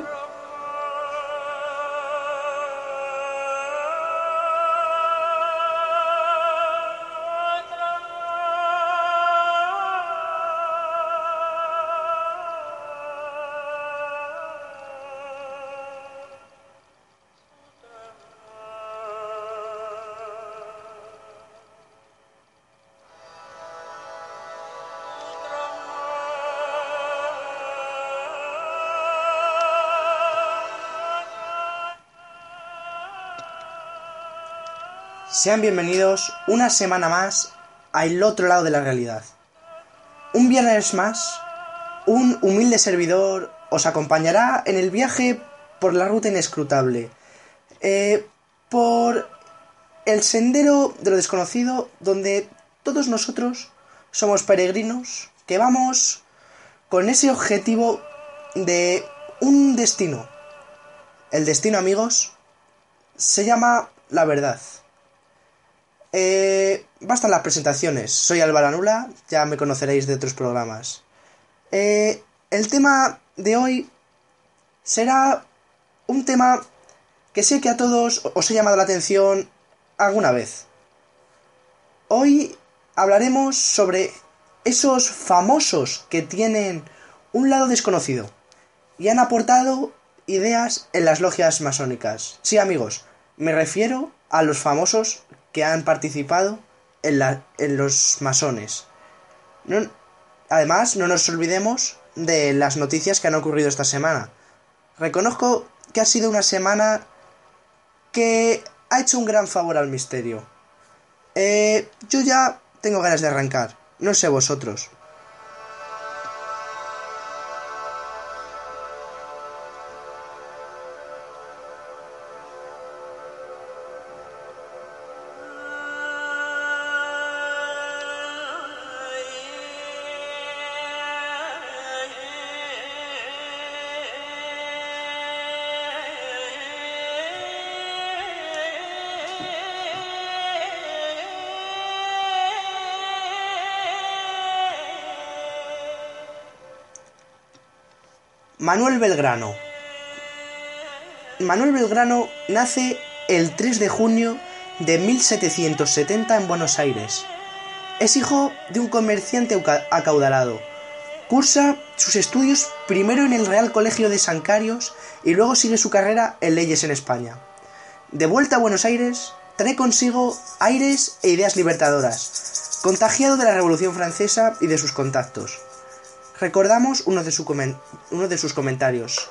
Rock. Sean bienvenidos una semana más al otro lado de la realidad. Un viernes más, un humilde servidor os acompañará en el viaje por la ruta inescrutable, eh, por el sendero de lo desconocido donde todos nosotros somos peregrinos que vamos con ese objetivo de un destino. El destino, amigos, se llama la verdad. Eh, bastan las presentaciones. Soy Álvaro Nula, ya me conoceréis de otros programas. Eh, el tema de hoy será un tema que sé que a todos os he llamado la atención alguna vez. Hoy hablaremos sobre esos famosos que tienen un lado desconocido y han aportado ideas en las logias masónicas. Sí, amigos, me refiero a los famosos que han participado en, la, en los masones. además, no nos olvidemos de las noticias que han ocurrido esta semana. Reconozco que ha sido una semana que ha hecho un gran favor al misterio. Eh, yo ya tengo ganas de arrancar, no sé vosotros. Manuel Belgrano. Manuel Belgrano nace el 3 de junio de 1770 en Buenos Aires. Es hijo de un comerciante acaudalado. Cursa sus estudios primero en el Real Colegio de San Carios y luego sigue su carrera en leyes en España. De vuelta a Buenos Aires, trae consigo aires e ideas libertadoras, contagiado de la Revolución Francesa y de sus contactos. Recordamos uno de, sus comentarios.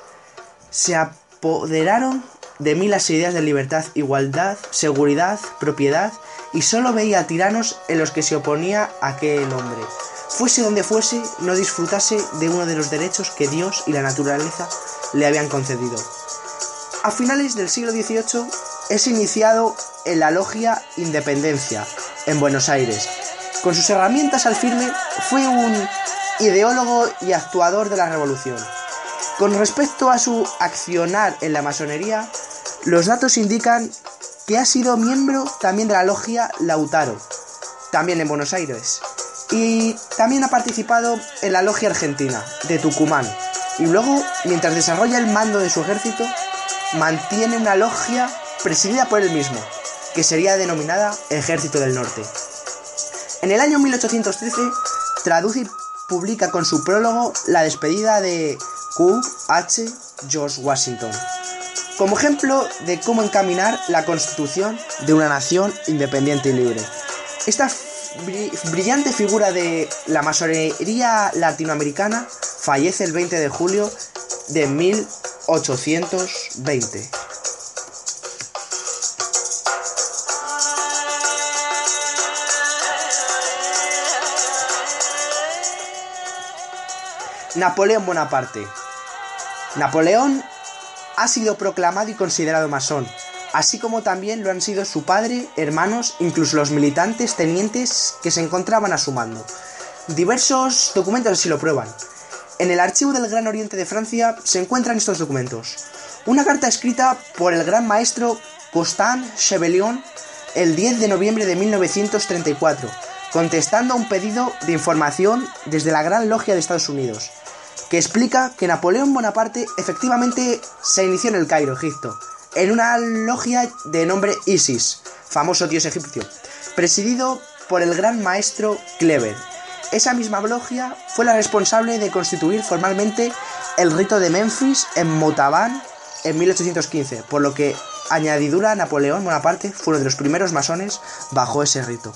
Se apoderaron de mí las ideas de libertad, igualdad, seguridad, propiedad, y solo veía tiranos en los que se oponía aquel hombre. Fuese donde fuese, no disfrutase de uno de los derechos que Dios y la naturaleza le habían concedido. A finales del siglo XVIII es iniciado en la logia Independencia, en Buenos Aires. Con sus herramientas al firme, fue un ideólogo y actuador de la revolución. Con respecto a su accionar en la masonería, los datos indican que ha sido miembro también de la logia Lautaro, también en Buenos Aires, y también ha participado en la logia argentina de Tucumán, y luego, mientras desarrolla el mando de su ejército, mantiene una logia presidida por él mismo, que sería denominada Ejército del Norte. En el año 1813 traduce publica con su prólogo la despedida de Q. H. George Washington, como ejemplo de cómo encaminar la constitución de una nación independiente y libre. Esta brillante figura de la masonería latinoamericana fallece el 20 de julio de 1820. Napoleón Bonaparte. Napoleón ha sido proclamado y considerado masón, así como también lo han sido su padre, hermanos, incluso los militantes tenientes que se encontraban a su mando. Diversos documentos así lo prueban. En el archivo del Gran Oriente de Francia se encuentran estos documentos. Una carta escrita por el gran maestro Constant Chevelion el 10 de noviembre de 1934, contestando a un pedido de información desde la Gran Logia de Estados Unidos. Que explica que Napoleón Bonaparte efectivamente se inició en el Cairo, Egipto, en una logia de nombre Isis, famoso dios egipcio, presidido por el gran maestro Kleber. Esa misma logia fue la responsable de constituir formalmente el rito de Memphis en Motaban en 1815, por lo que añadidura Napoleón Bonaparte fue uno de los primeros masones bajo ese rito.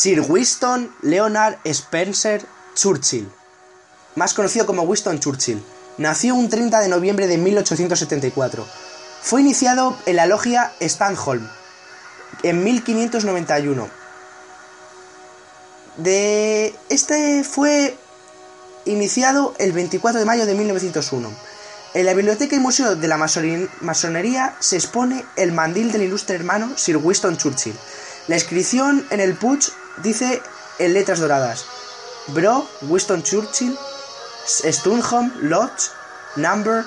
Sir Winston Leonard Spencer Churchill, más conocido como Winston Churchill, nació un 30 de noviembre de 1874. Fue iniciado en la logia Stanholm en 1591. De este fue iniciado el 24 de mayo de 1901. En la Biblioteca y Museo de la Masonería se expone el mandil del ilustre hermano Sir Winston Churchill. La inscripción en el Puch dice en letras doradas: Bro Winston Churchill, Stunholm Lodge, number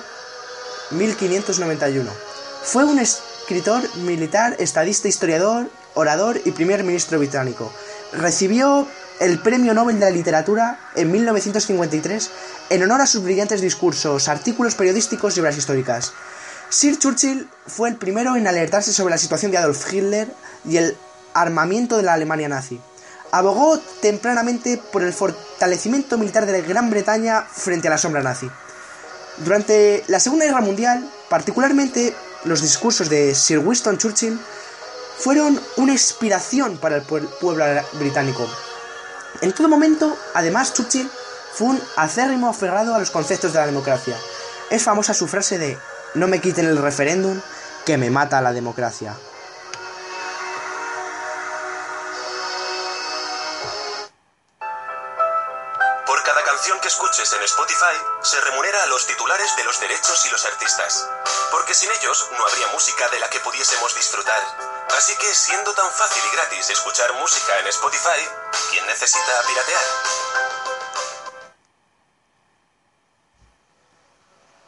1591. Fue un escritor militar, estadista, historiador, orador y primer ministro británico. Recibió el Premio Nobel de la Literatura en 1953 en honor a sus brillantes discursos, artículos periodísticos y obras históricas. Sir Churchill fue el primero en alertarse sobre la situación de Adolf Hitler y el armamiento de la Alemania nazi. Abogó tempranamente por el fortalecimiento militar de Gran Bretaña frente a la sombra nazi. Durante la Segunda Guerra Mundial, particularmente los discursos de Sir Winston Churchill fueron una inspiración para el pueblo británico. En todo momento, además, Churchill fue un acérrimo aferrado a los conceptos de la democracia. Es famosa su frase de no me quiten el referéndum que me mata la democracia. Que escuches en Spotify se remunera a los titulares de los derechos y los artistas, porque sin ellos no habría música de la que pudiésemos disfrutar. Así que siendo tan fácil y gratis escuchar música en Spotify, ¿quién necesita piratear?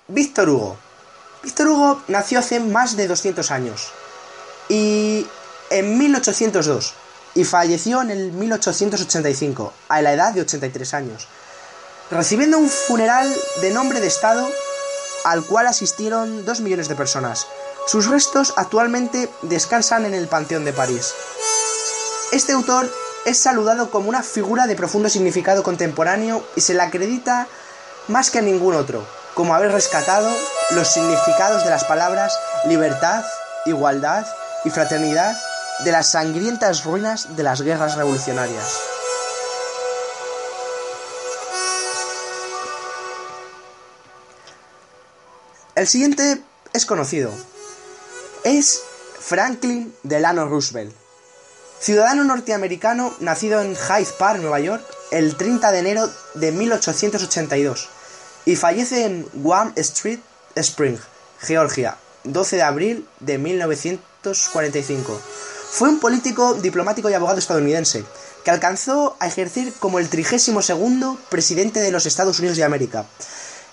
Víctor Hugo. Víctor Hugo nació hace más de 200 años y en 1802 y falleció en el 1885 a la edad de 83 años recibiendo un funeral de nombre de Estado al cual asistieron dos millones de personas. Sus restos actualmente descansan en el Panteón de París. Este autor es saludado como una figura de profundo significado contemporáneo y se le acredita más que a ningún otro, como haber rescatado los significados de las palabras libertad, igualdad y fraternidad de las sangrientas ruinas de las guerras revolucionarias. El siguiente es conocido. Es Franklin Delano Roosevelt, ciudadano norteamericano nacido en Hyde Park, Nueva York, el 30 de enero de 1882 y fallece en Guam Street, Spring, Georgia, 12 de abril de 1945. Fue un político, diplomático y abogado estadounidense que alcanzó a ejercer como el 32 presidente de los Estados Unidos de América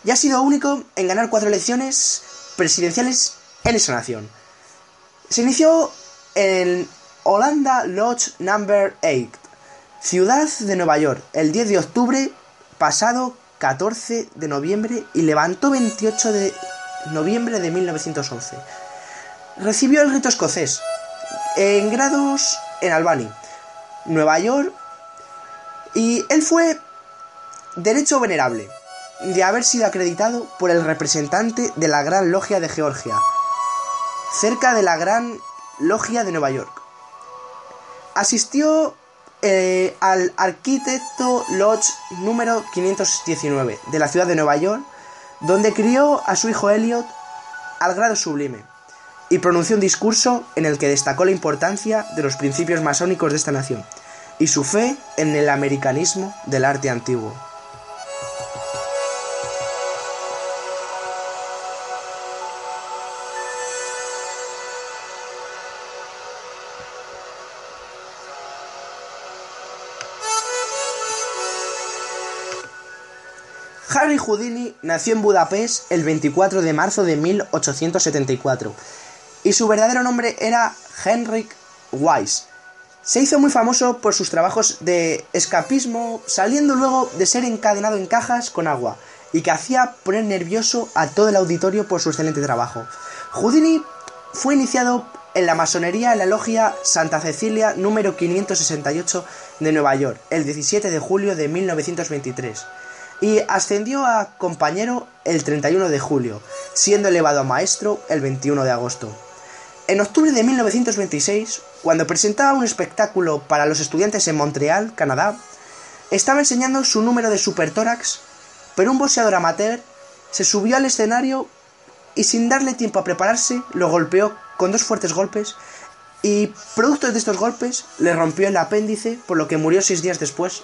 y ha sido único en ganar cuatro elecciones presidenciales en esa nación. Se inició en Holanda Lodge Number 8, ciudad de Nueva York, el 10 de octubre pasado 14 de noviembre y levantó 28 de noviembre de 1911. Recibió el rito escocés en grados en Albany, Nueva York, y él fue derecho venerable de haber sido acreditado por el representante de la Gran Logia de Georgia, cerca de la Gran Logia de Nueva York. Asistió eh, al Arquitecto Lodge número 519 de la ciudad de Nueva York, donde crió a su hijo Elliot al grado sublime y pronunció un discurso en el que destacó la importancia de los principios masónicos de esta nación y su fe en el americanismo del arte antiguo. Harry Houdini nació en Budapest el 24 de marzo de 1874 y su verdadero nombre era Henrik Weiss. Se hizo muy famoso por sus trabajos de escapismo, saliendo luego de ser encadenado en cajas con agua, y que hacía poner nervioso a todo el auditorio por su excelente trabajo. Houdini fue iniciado en la masonería en la logia Santa Cecilia número 568 de Nueva York, el 17 de julio de 1923 y ascendió a compañero el 31 de julio, siendo elevado a maestro el 21 de agosto. En octubre de 1926, cuando presentaba un espectáculo para los estudiantes en Montreal, Canadá, estaba enseñando su número de supertórax, pero un boxeador amateur se subió al escenario y sin darle tiempo a prepararse, lo golpeó con dos fuertes golpes y producto de estos golpes le rompió el apéndice, por lo que murió seis días después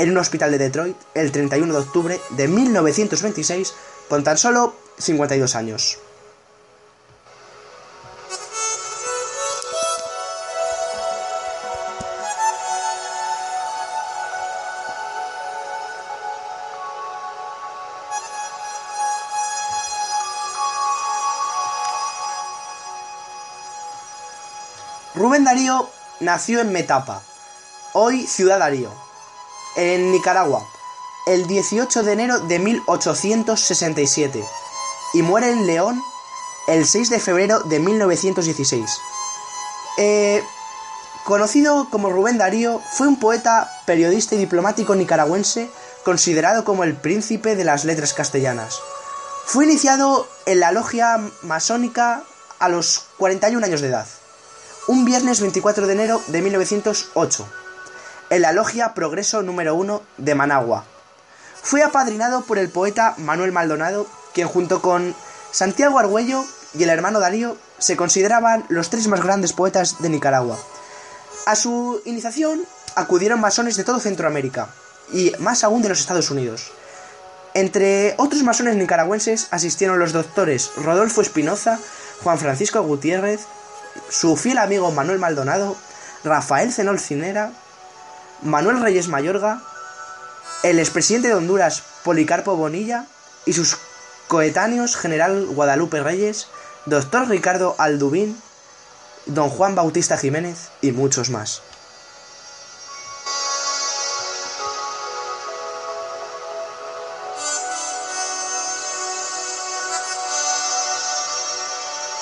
en un hospital de Detroit el 31 de octubre de 1926 con tan solo 52 años. Rubén Darío nació en Metapa, hoy Ciudad Darío, en Nicaragua, el 18 de enero de 1867 y muere en León el 6 de febrero de 1916. Eh, conocido como Rubén Darío, fue un poeta, periodista y diplomático nicaragüense considerado como el príncipe de las letras castellanas. Fue iniciado en la logia masónica a los 41 años de edad, un viernes 24 de enero de 1908 en la logia Progreso número 1 de Managua. Fue apadrinado por el poeta Manuel Maldonado, quien junto con Santiago Argüello y el hermano Darío se consideraban los tres más grandes poetas de Nicaragua. A su iniciación acudieron masones de todo Centroamérica y más aún de los Estados Unidos. Entre otros masones nicaragüenses asistieron los doctores Rodolfo Espinoza, Juan Francisco Gutiérrez, su fiel amigo Manuel Maldonado, Rafael Zenol Cinera, Manuel Reyes Mayorga, el expresidente de Honduras Policarpo Bonilla y sus coetáneos General Guadalupe Reyes, Doctor Ricardo Aldubín, Don Juan Bautista Jiménez y muchos más.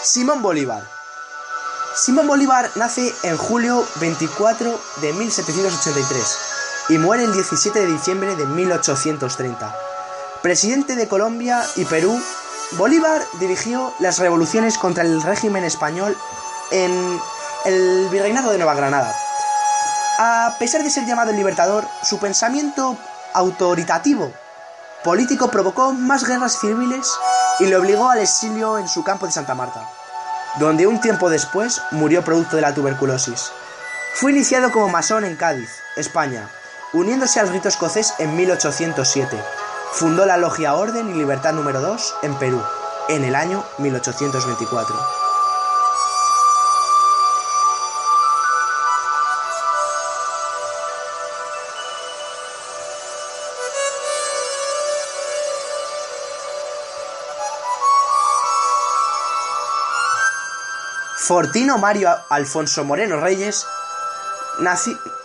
Simón Bolívar Simón Bolívar nace en julio 24 de 1783 y muere el 17 de diciembre de 1830. Presidente de Colombia y Perú, Bolívar dirigió las revoluciones contra el régimen español en el virreinato de Nueva Granada. A pesar de ser llamado el libertador, su pensamiento autoritativo político provocó más guerras civiles y le obligó al exilio en su campo de Santa Marta donde un tiempo después murió producto de la tuberculosis. Fue iniciado como masón en Cádiz, España, uniéndose al rito escocés en 1807. Fundó la Logia Orden y Libertad número 2 en Perú, en el año 1824. Fortino Mario Alfonso Moreno Reyes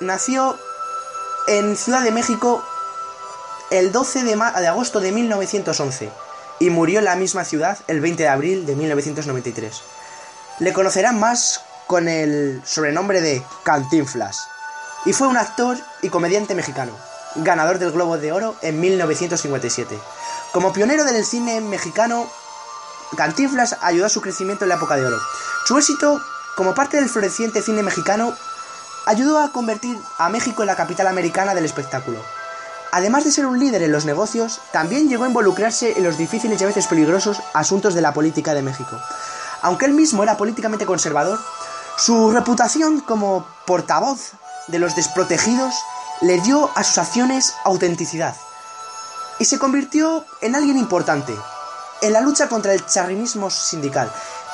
nació en Ciudad de México el 12 de, agosto de 1911 y murió en la misma ciudad el 20 de abril de 1993. Le conocerán más con el sobrenombre de Cantinflas y fue un actor y comediante mexicano, ganador del Globo de Oro en 1957. Como pionero del cine mexicano, Cantinflas ayudó a su crecimiento en la época de oro. Su éxito como parte del floreciente cine mexicano ayudó a convertir a México en la capital americana del espectáculo. Además de ser un líder en los negocios, también llegó a involucrarse en los difíciles y a veces peligrosos asuntos de la política de México. Aunque él mismo era políticamente conservador, su reputación como portavoz de los desprotegidos le dio a sus acciones autenticidad y se convirtió en alguien importante en la lucha contra el charrinismo sindical,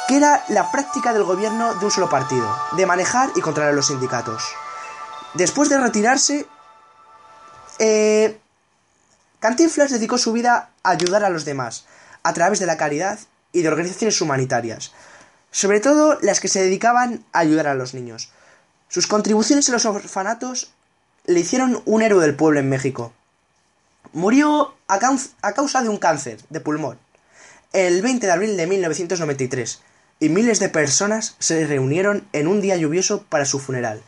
que era la práctica del gobierno de un solo partido, de manejar y controlar los sindicatos. Después de retirarse, eh, Cantinflas dedicó su vida a ayudar a los demás, a través de la caridad y de organizaciones humanitarias, sobre todo las que se dedicaban a ayudar a los niños. Sus contribuciones en los orfanatos le hicieron un héroe del pueblo en México. Murió a, causa de un cáncer de pulmón el 20 de abril de 1993 y miles de personas se reunieron en un día lluvioso para su funeral.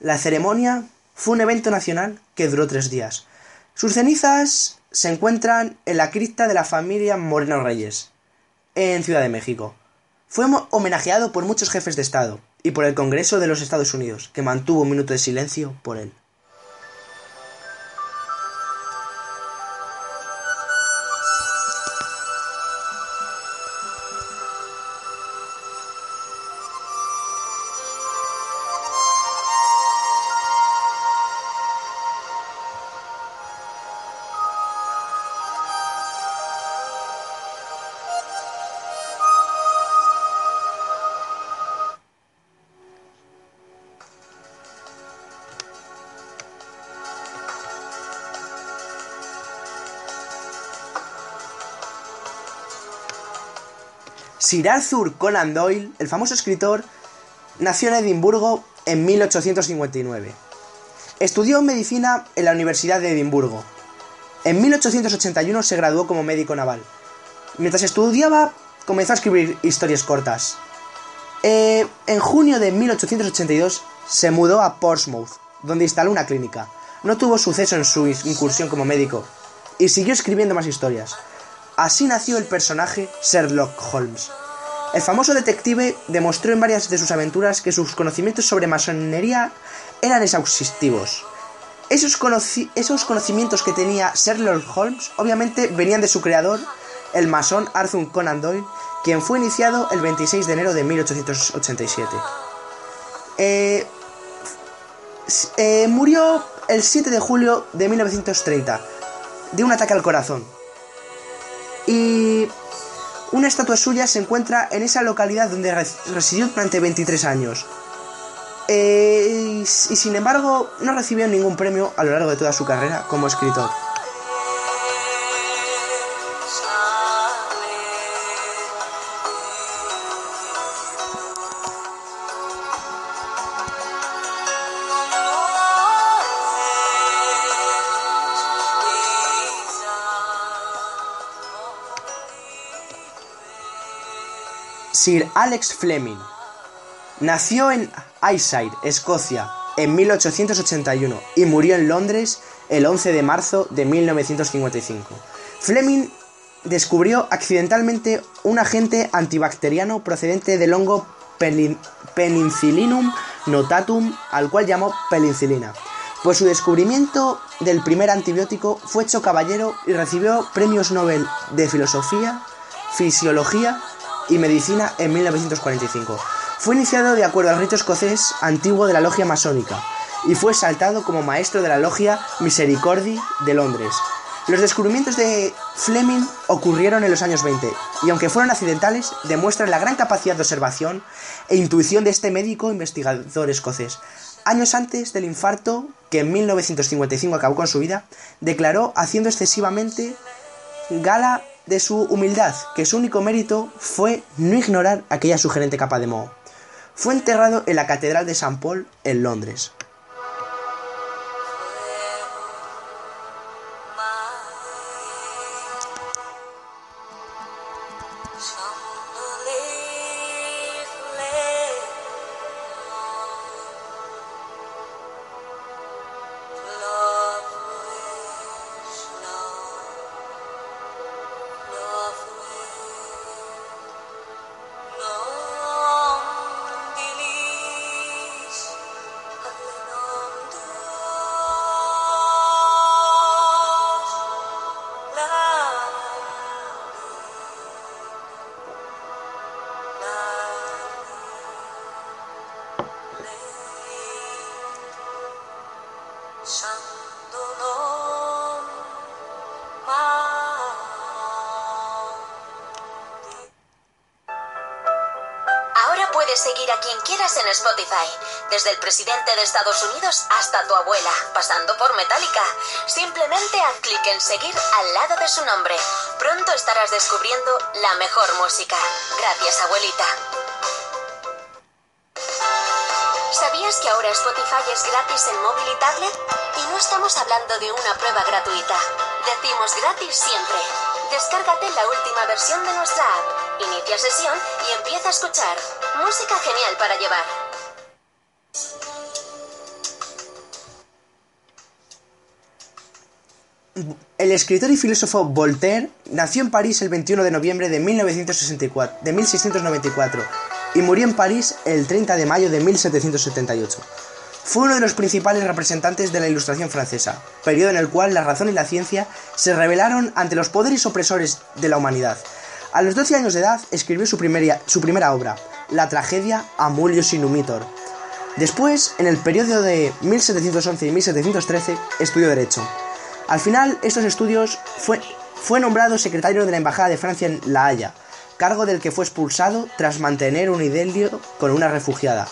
La ceremonia fue un evento nacional que duró tres días. Sus cenizas se encuentran en la cripta de la familia Moreno Reyes, en Ciudad de México. Fue homenajeado por muchos jefes de Estado y por el Congreso de los Estados Unidos, que mantuvo un minuto de silencio por él. Sir Arthur Conan Doyle, el famoso escritor, nació en Edimburgo en 1859. Estudió medicina en la Universidad de Edimburgo. En 1881 se graduó como médico naval. Mientras estudiaba, comenzó a escribir historias cortas. Eh, en junio de 1882 se mudó a Portsmouth, donde instaló una clínica. No tuvo suceso en su incursión como médico y siguió escribiendo más historias. Así nació el personaje Sherlock Holmes. El famoso detective demostró en varias de sus aventuras que sus conocimientos sobre masonería eran exhaustivos. Esos, conocimientos que tenía Sherlock Holmes obviamente venían de su creador, el masón Arthur Conan Doyle, quien fue iniciado el 26 de enero de 1887. Eh, eh, murió el 7 de julio de 1930 de un ataque al corazón y una estatua suya se encuentra en esa localidad donde residió durante 23 años. Eh, y sin embargo, no recibió ningún premio a lo largo de toda su carrera como escritor. Sir Alex Fleming. Nació en Ayside, Escocia, en 1881 y murió en Londres el 11 de marzo de 1955. Fleming descubrió accidentalmente un agente antibacteriano procedente del hongo Penicillinum notatum, al cual llamó penicilina. Por su descubrimiento del primer antibiótico fue hecho caballero y recibió premios Nobel de Filosofía, Fisiología y Medicina en 1945. Fue iniciado de acuerdo al rito escocés antiguo de la logia masónica y fue saltado como maestro de la logia Misericordi de Londres. Los descubrimientos de Fleming ocurrieron en los años 20 y aunque fueron accidentales, demuestran la gran capacidad de observación e intuición de este médico investigador escocés. Años antes del infarto, que en 1955 acabó con su vida, declaró haciendo excesivamente gala de su humildad, que su único mérito fue no ignorar aquella sugerente capa de moho. Fue enterrado en la Catedral de San Paul en Londres. Desde el presidente de Estados Unidos hasta tu abuela, pasando por Metallica. Simplemente haz clic en seguir al lado de su nombre. Pronto estarás descubriendo la mejor música. Gracias, abuelita. ¿Sabías que ahora Spotify es gratis en móvil y tablet? Y no estamos hablando de una prueba gratuita. Decimos gratis siempre. Descárgate la última versión de nuestra app, inicia sesión y empieza a escuchar. Música genial para llevar. El escritor y filósofo Voltaire nació en París el 21 de noviembre de, 1964, de 1694 y murió en París el 30 de mayo de 1778. Fue uno de los principales representantes de la Ilustración francesa, periodo en el cual la razón y la ciencia se rebelaron ante los poderes opresores de la humanidad. A los 12 años de edad escribió su, su primera obra, la tragedia Amulius Inumitor. Después, en el periodo de 1711 y 1713, estudió Derecho. Al final, estos estudios fue, fue nombrado secretario de la Embajada de Francia en La Haya, cargo del que fue expulsado tras mantener un idilio con una refugiada.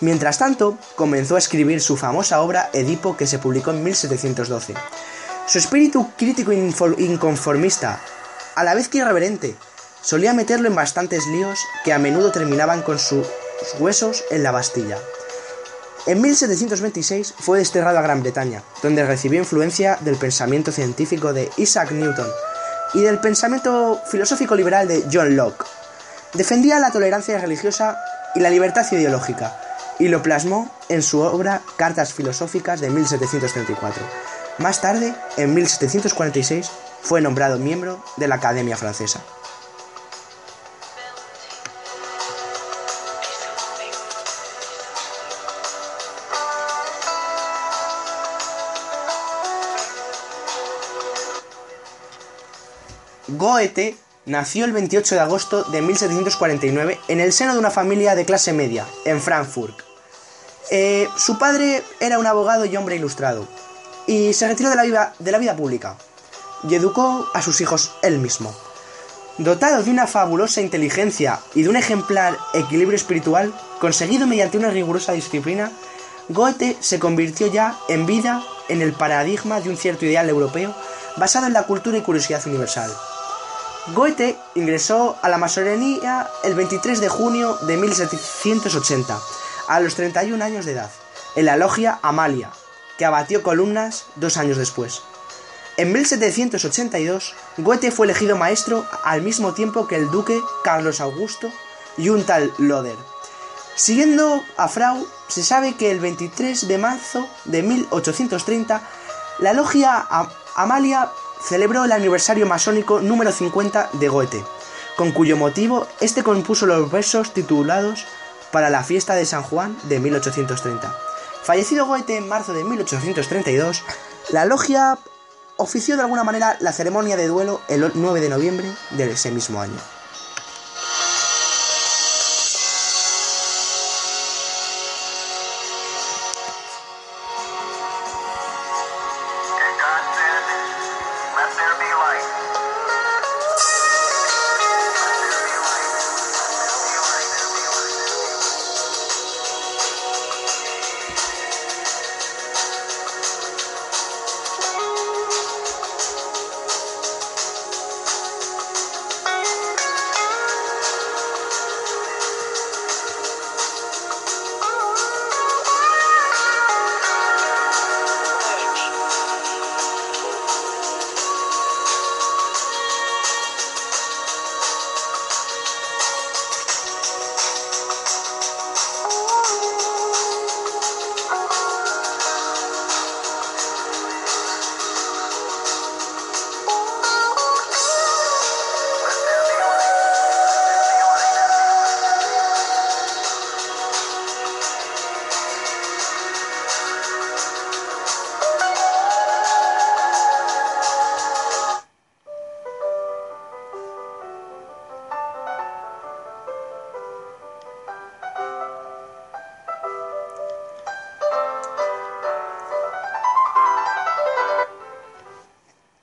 Mientras tanto, comenzó a escribir su famosa obra Edipo que se publicó en 1712. Su espíritu crítico inconformista, a la vez que irreverente, solía meterlo en bastantes líos que a menudo terminaban con sus huesos en la Bastilla. En 1726 fue desterrado a Gran Bretaña, donde recibió influencia del pensamiento científico de Isaac Newton y del pensamiento filosófico liberal de John Locke. Defendía la tolerancia religiosa y la libertad ideológica, y lo plasmó en su obra Cartas Filosóficas de 1734. Más tarde, en 1746, fue nombrado miembro de la Academia Francesa. Goethe nació el 28 de agosto de 1749 en el seno de una familia de clase media, en Frankfurt. Eh, su padre era un abogado y hombre ilustrado, y se retiró de la, vida, de la vida pública, y educó a sus hijos él mismo. Dotado de una fabulosa inteligencia y de un ejemplar equilibrio espiritual, conseguido mediante una rigurosa disciplina, Goethe se convirtió ya en vida en el paradigma de un cierto ideal europeo basado en la cultura y curiosidad universal. Goethe ingresó a la masonería el 23 de junio de 1780, a los 31 años de edad, en la logia Amalia, que abatió columnas dos años después. En 1782, Goethe fue elegido maestro al mismo tiempo que el duque Carlos Augusto y un tal Loder. Siguiendo a Frau, se sabe que el 23 de marzo de 1830, la logia Amalia celebró el aniversario masónico número 50 de Goethe, con cuyo motivo este compuso los versos titulados para la fiesta de San Juan de 1830. Fallecido Goethe en marzo de 1832, la logia ofició de alguna manera la ceremonia de duelo el 9 de noviembre de ese mismo año.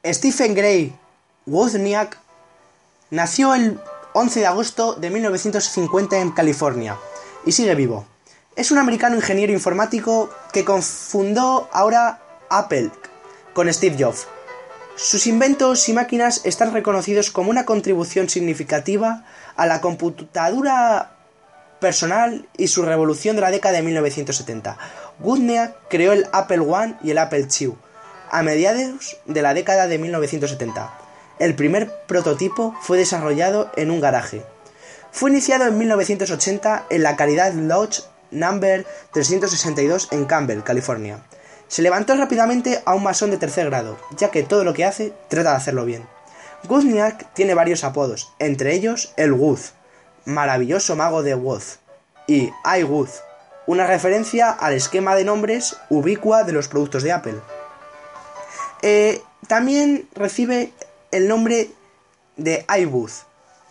Stephen Gray Wozniak nació el 11 de agosto de 1950 en California. y sigue vivo. Es un americano ingeniero informático que confundó ahora Apple con Steve Jobs. Sus inventos y máquinas están reconocidos como una contribución significativa a la computadora personal y su revolución de la década de 1970. Wozniak creó el Apple I y el Apple II a mediados de la década de 1970. El primer prototipo fue desarrollado en un garaje. Fue iniciado en 1980 en la Caridad Lodge Number 362 en Campbell, California. Se levantó rápidamente a un masón de tercer grado, ya que todo lo que hace trata de hacerlo bien. Wozniak tiene varios apodos, entre ellos el Woz, maravilloso mago de Woz, y I Woz, una referencia al esquema de nombres ubicua de los productos de Apple. Eh, también recibe el nombre de iBooth,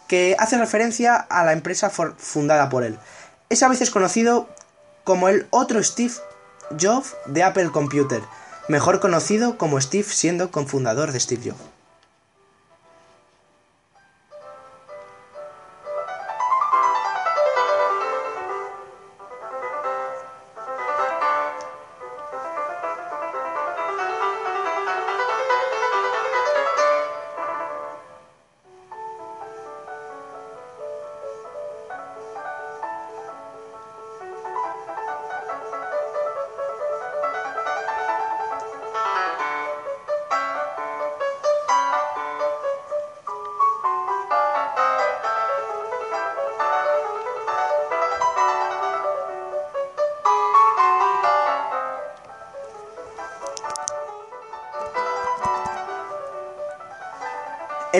que hace referencia a la empresa fundada por él. Es a veces conocido como el otro Steve Jobs de Apple Computer, mejor conocido como Steve siendo cofundador de Steve Jobs.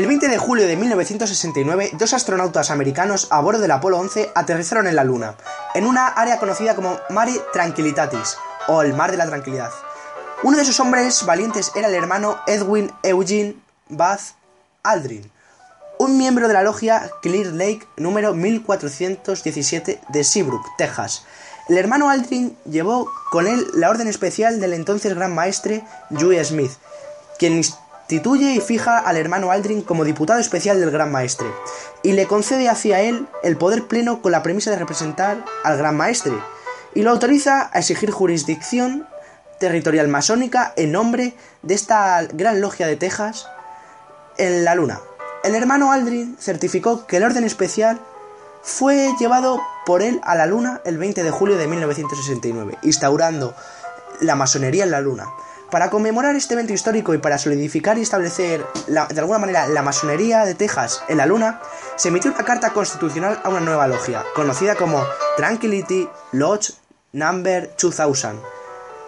El 20 de julio de 1969, dos astronautas americanos a bordo del Apolo 11 aterrizaron en la Luna, en una área conocida como Mare Tranquillitatis, o el Mar de la Tranquilidad. Uno de esos hombres valientes era el hermano Edwin Eugene Bath Aldrin, un miembro de la logia Clear Lake número 1417 de Seabrook, Texas. El hermano Aldrin llevó con él la orden especial del entonces gran maestre Dewey Smith, quien Instituye y fija al hermano Aldrin como diputado especial del Gran Maestre, y le concede hacia él el poder pleno con la premisa de representar al Gran Maestre, y lo autoriza a exigir jurisdicción territorial masónica en nombre de esta gran logia de Texas en la Luna. El hermano Aldrin certificó que el orden especial fue llevado por él a la Luna el 20 de julio de 1969, instaurando la masonería en la Luna. Para conmemorar este evento histórico y para solidificar y establecer de alguna manera la masonería de Texas en la Luna, se emitió una carta constitucional a una nueva logia, conocida como Tranquility Lodge Number 2000,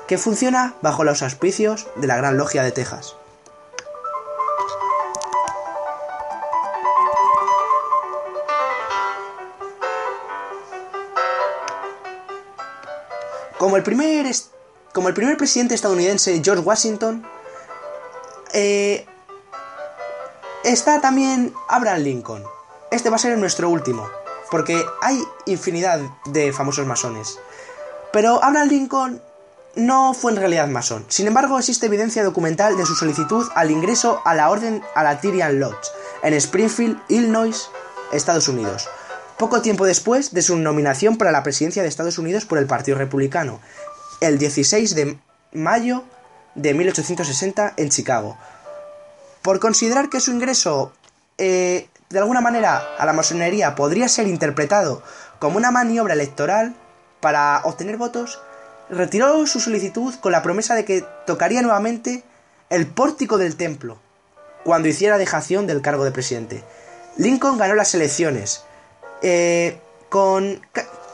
que funciona bajo los auspicios de la Gran Logia de Texas. Como el primer como el primer presidente estadounidense George Washington, eh, está también Abraham Lincoln. Este va a ser nuestro último, porque hay infinidad de famosos masones. Pero Abraham Lincoln no fue en realidad masón. Sin embargo, existe evidencia documental de su solicitud al ingreso a la orden a la Tyrian Lodge, en Springfield, Illinois, Estados Unidos. Poco tiempo después de su nominación para la presidencia de Estados Unidos por el Partido Republicano, el 16 de mayo de 1860 en Chicago. Por considerar que su ingreso eh, de alguna manera a la masonería podría ser interpretado como una maniobra electoral para obtener votos, retiró su solicitud con la promesa de que tocaría nuevamente el pórtico del templo cuando hiciera dejación del cargo de presidente. Lincoln ganó las elecciones eh, con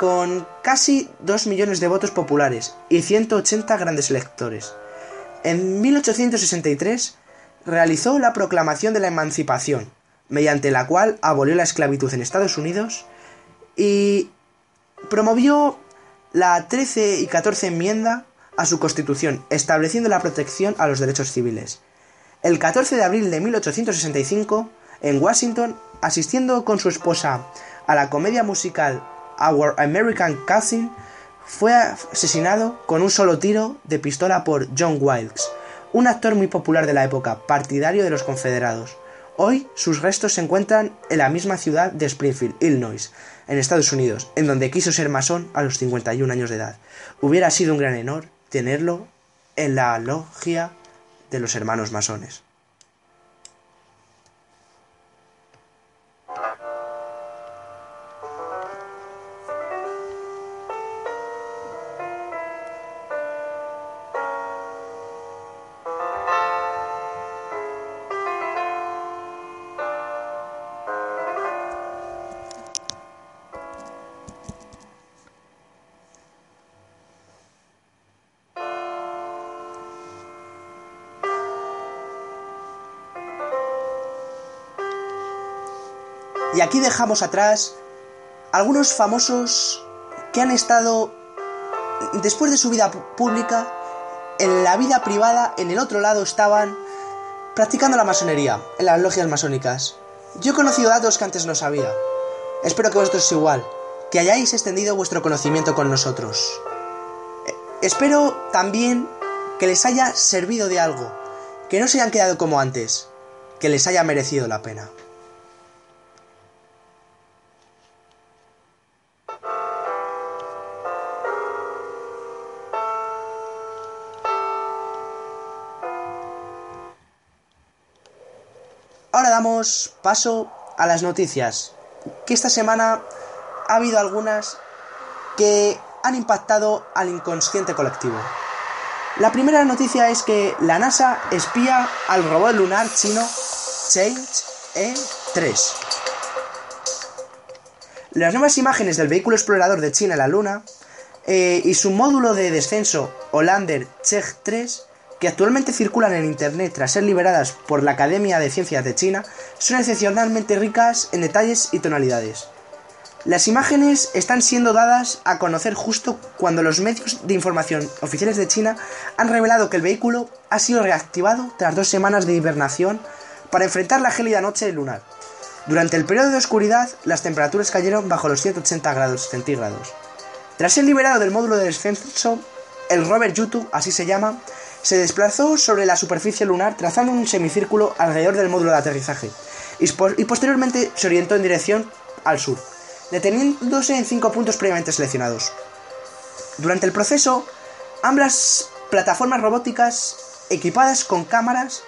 con casi 2 millones de votos populares y 180 grandes electores. En 1863 realizó la Proclamación de la Emancipación, mediante la cual abolió la esclavitud en Estados Unidos y promovió la 13 y 14 enmienda a su constitución, estableciendo la protección a los derechos civiles. El 14 de abril de 1865, en Washington, asistiendo con su esposa a la comedia musical Our American Cousin fue asesinado con un solo tiro de pistola por John Wilkes, un actor muy popular de la época, partidario de los confederados. Hoy sus restos se encuentran en la misma ciudad de Springfield, Illinois, en Estados Unidos, en donde quiso ser masón a los 51 años de edad. Hubiera sido un gran honor tenerlo en la logia de los hermanos masones. Y aquí dejamos atrás algunos famosos que han estado, después de su vida pública, en la vida privada, en el otro lado estaban practicando la masonería, en las logias masónicas. Yo he conocido datos que antes no sabía. Espero que vosotros igual, que hayáis extendido vuestro conocimiento con nosotros. Eh, espero también que les haya servido de algo, que no se hayan quedado como antes, que les haya merecido la pena. Paso a las noticias, que esta semana ha habido algunas que han impactado al inconsciente colectivo. La primera noticia es que la NASA espía al robot lunar chino Change E3. Las nuevas imágenes del vehículo explorador de China en la Luna eh, y su módulo de descenso Hollander Cheng 3 que actualmente circulan en Internet tras ser liberadas por la Academia de Ciencias de China, son excepcionalmente ricas en detalles y tonalidades. Las imágenes están siendo dadas a conocer justo cuando los medios de información oficiales de China han revelado que el vehículo ha sido reactivado tras dos semanas de hibernación para enfrentar la gélida noche lunar. Durante el periodo de oscuridad, las temperaturas cayeron bajo los 180 grados centígrados. Tras ser liberado del módulo de descenso, el rover Yutu, así se llama, se desplazó sobre la superficie lunar trazando un semicírculo alrededor del módulo de aterrizaje y, posteriormente se orientó en dirección al sur, deteniéndose en cinco puntos previamente seleccionados. Durante el proceso, ambas plataformas robóticas equipadas con cámaras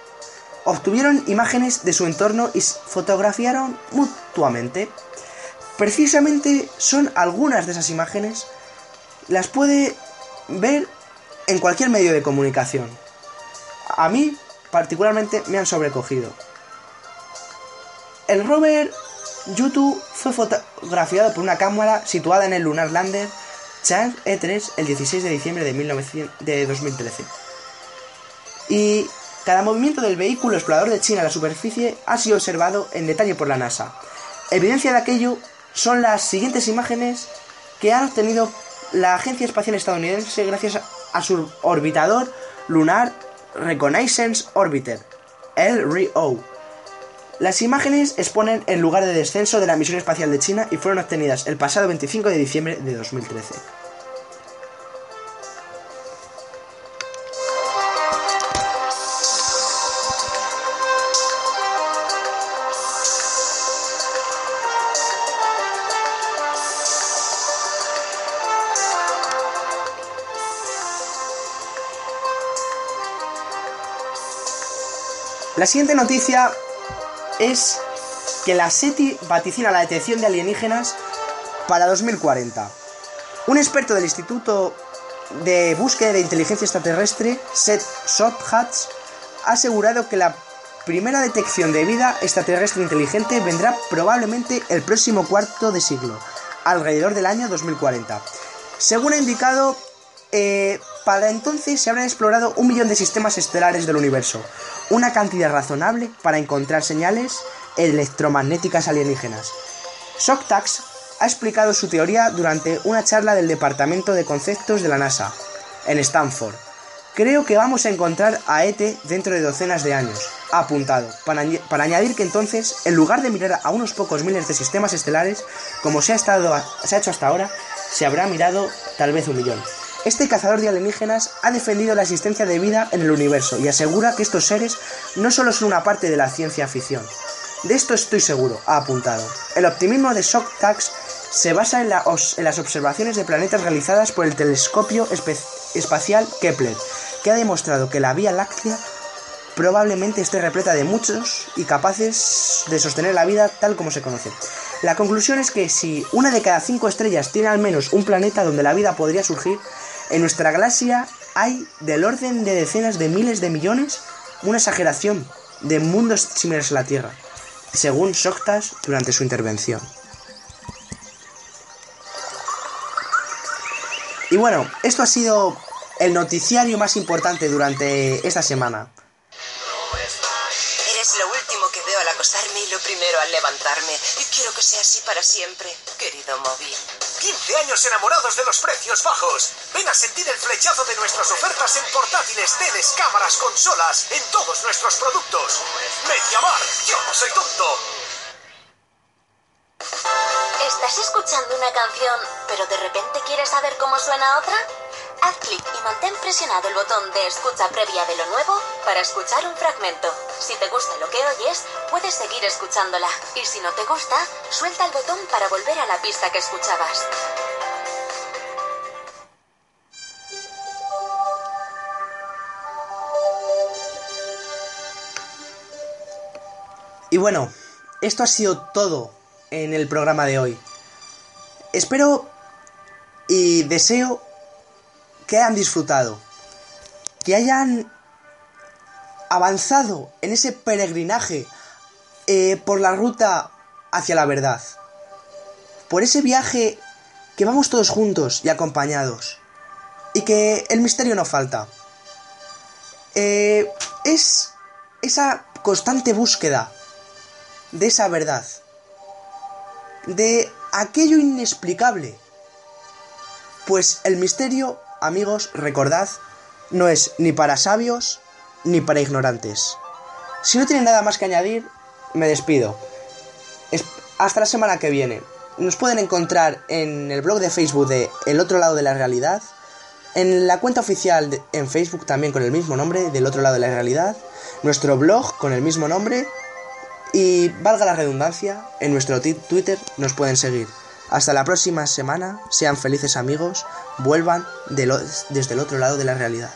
obtuvieron imágenes de su entorno y fotografiaron mutuamente. Precisamente son algunas de esas imágenes, las puede ver en cualquier medio de comunicación. A mí, particularmente, me han sobrecogido. El rover Yutu fue fotografiado por una cámara situada en el Lunar Lander Chang E3 el 16 de diciembre de, de 2013. Y cada movimiento del vehículo explorador de China a la superficie ha sido observado en detalle por la NASA. Evidencia de aquello son las siguientes imágenes que ha obtenido la Agencia Espacial Estadounidense gracias a su orbitador lunar Reconnaissance Orbiter, LRO. Las imágenes exponen el lugar de descenso de la misión espacial de China y fueron obtenidas el pasado 25 de diciembre de 2013. La siguiente noticia es que la SETI vaticina la detección de alienígenas para 2040. Un experto del Instituto de Búsqueda de Inteligencia Extraterrestre, Seth Shothatch, ha asegurado que la primera detección de vida extraterrestre inteligente vendrá probablemente el próximo cuarto de siglo, alrededor del año 2040. Según ha indicado, eh, para entonces se habrán explorado un millón de sistemas estelares del universo, una cantidad razonable para encontrar señales electromagnéticas alienígenas. Shocktax ha explicado su teoría durante una charla del Departamento de Conceptos de la NASA, en Stanford. Creo que vamos a encontrar a ET dentro de docenas de años, ha apuntado, para, para, añadir que entonces, en lugar de mirar a unos pocos miles de sistemas estelares, como se ha, estado, se ha hecho hasta ahora, se habrá mirado tal vez un millón. Este cazador de alienígenas ha defendido la existencia de vida en el universo y asegura que estos seres no solo son una parte de la ciencia ficción, De esto estoy seguro, ha apuntado. El optimismo de Shock Tax se basa en, las observaciones de planetas realizadas por el telescopio espacial Kepler, que ha demostrado que la Vía Láctea probablemente esté repleta de muchos y capaces de sostener la vida tal como se conoce. La conclusión es que si una de cada cinco estrellas tiene al menos un planeta donde la vida podría surgir, en nuestra galaxia hay del orden de decenas de miles de millones, una exageración de mundos similares a la Tierra, según Soctas durante su intervención. Y bueno, esto ha sido el noticiario más importante durante esta semana. Eres lo último que veo al acostarme y lo primero al levantarme. Y quiero que sea así para siempre, querido móvil. 15 años enamorados de los precios bajos. Ven a sentir el flechazo de nuestras ofertas en portátiles, teles, cámaras, consolas, en todos nuestros productos. Mediamar, yo no soy tonto. ¿Estás escuchando una canción, pero de repente quieres saber cómo suena otra? Haz clic y mantén presionado el botón de escucha previa de lo nuevo para escuchar un fragmento. Si te gusta lo que oyes, puedes seguir escuchándola. Y si no te gusta, suelta el botón para volver a la pista que escuchabas. Y bueno, esto ha sido todo en el programa de hoy. Espero y deseo que hayan disfrutado, que hayan avanzado en ese peregrinaje eh, por la ruta hacia la verdad, por ese viaje que vamos todos juntos y acompañados, y que el misterio no falta. Eh, es esa constante búsqueda de esa verdad, de aquello inexplicable. Pues el misterio, amigos, recordad, no es ni para sabios ni para ignorantes. Si no tienen nada más que añadir, me despido. hasta la semana que viene. Nos pueden encontrar en el blog de Facebook de El otro lado de la realidad, en la cuenta oficial en Facebook también con el mismo nombre, del otro lado de la realidad, nuestro blog con el mismo nombre y valga la redundancia, en nuestro Twitter nos pueden seguir. Hasta la próxima semana, sean felices amigos, vuelvan desde el otro lado de la realidad.